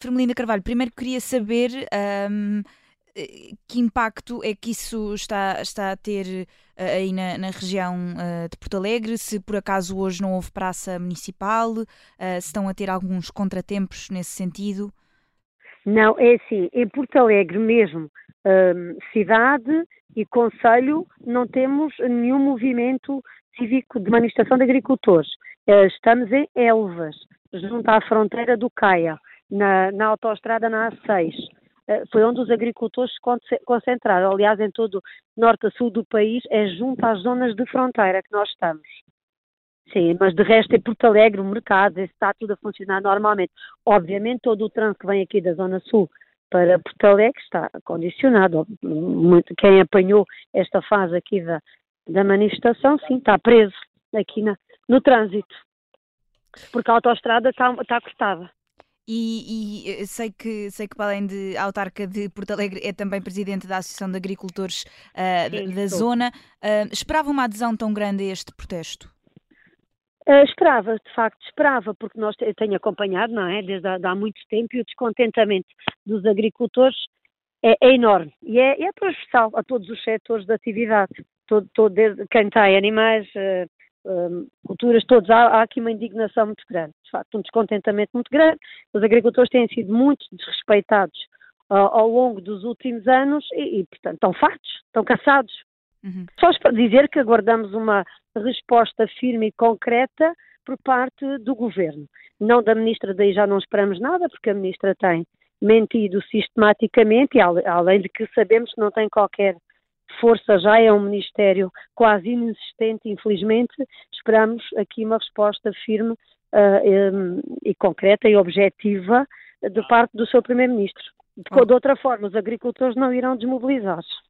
Fermelina Carvalho, primeiro queria saber um, que impacto é que isso está, está a ter aí na, na região uh, de Porto Alegre, se por acaso hoje não houve praça municipal, uh, se estão a ter alguns contratempos nesse sentido. Não, é assim, em Porto Alegre mesmo, um, cidade e conselho, não temos nenhum movimento cívico de manifestação de agricultores. Uh, estamos em Elvas, junto à fronteira do Caia, na, na autoestrada na A6. Uh, foi onde os agricultores se concentraram. Aliás, em todo norte a sul do país, é junto às zonas de fronteira que nós estamos. Sim, mas de resto é Porto Alegre, o mercado, está tudo a funcionar normalmente. Obviamente todo o trânsito que vem aqui da Zona Sul para Porto Alegre está condicionado. Quem apanhou esta fase aqui da, da manifestação, sim, está preso aqui na, no trânsito, porque a autoestrada está, está cortada. E, e, sei que sei que para além de autarca de Porto Alegre é também presidente da Associação de Agricultores uh, Sim, da, da zona. Uh, esperava uma adesão tão grande a este protesto? Uh, esperava, de facto, esperava, porque nós eu tenho acompanhado, não é, desde há, há muito tempo e o descontentamento dos agricultores é, é enorme e é, é, transversal a todos os setores da atividade, todo, todo quem tem animais, uh, uh, culturas, todos, há, há, aqui uma indignação muito grande, de facto, um descontentamento muito grande. Os agricultores têm sido muito desrespeitados ao longo dos últimos anos e, e, portanto, estão fartos, estão cansados, Uhum. Só para dizer que aguardamos uma resposta firme e concreta por parte do governo. Não da ministra, daí já não esperamos nada, porque a ministra tem mentido sistematicamente, e além de que sabemos que não tem qualquer força, já é um ministério quase inexistente, infelizmente, esperamos aqui uma resposta firme uh, eh, um, e concreta e objetiva de parte do seu primeiro-ministro. De, de outra forma, os agricultores não irão desmobilizar-se.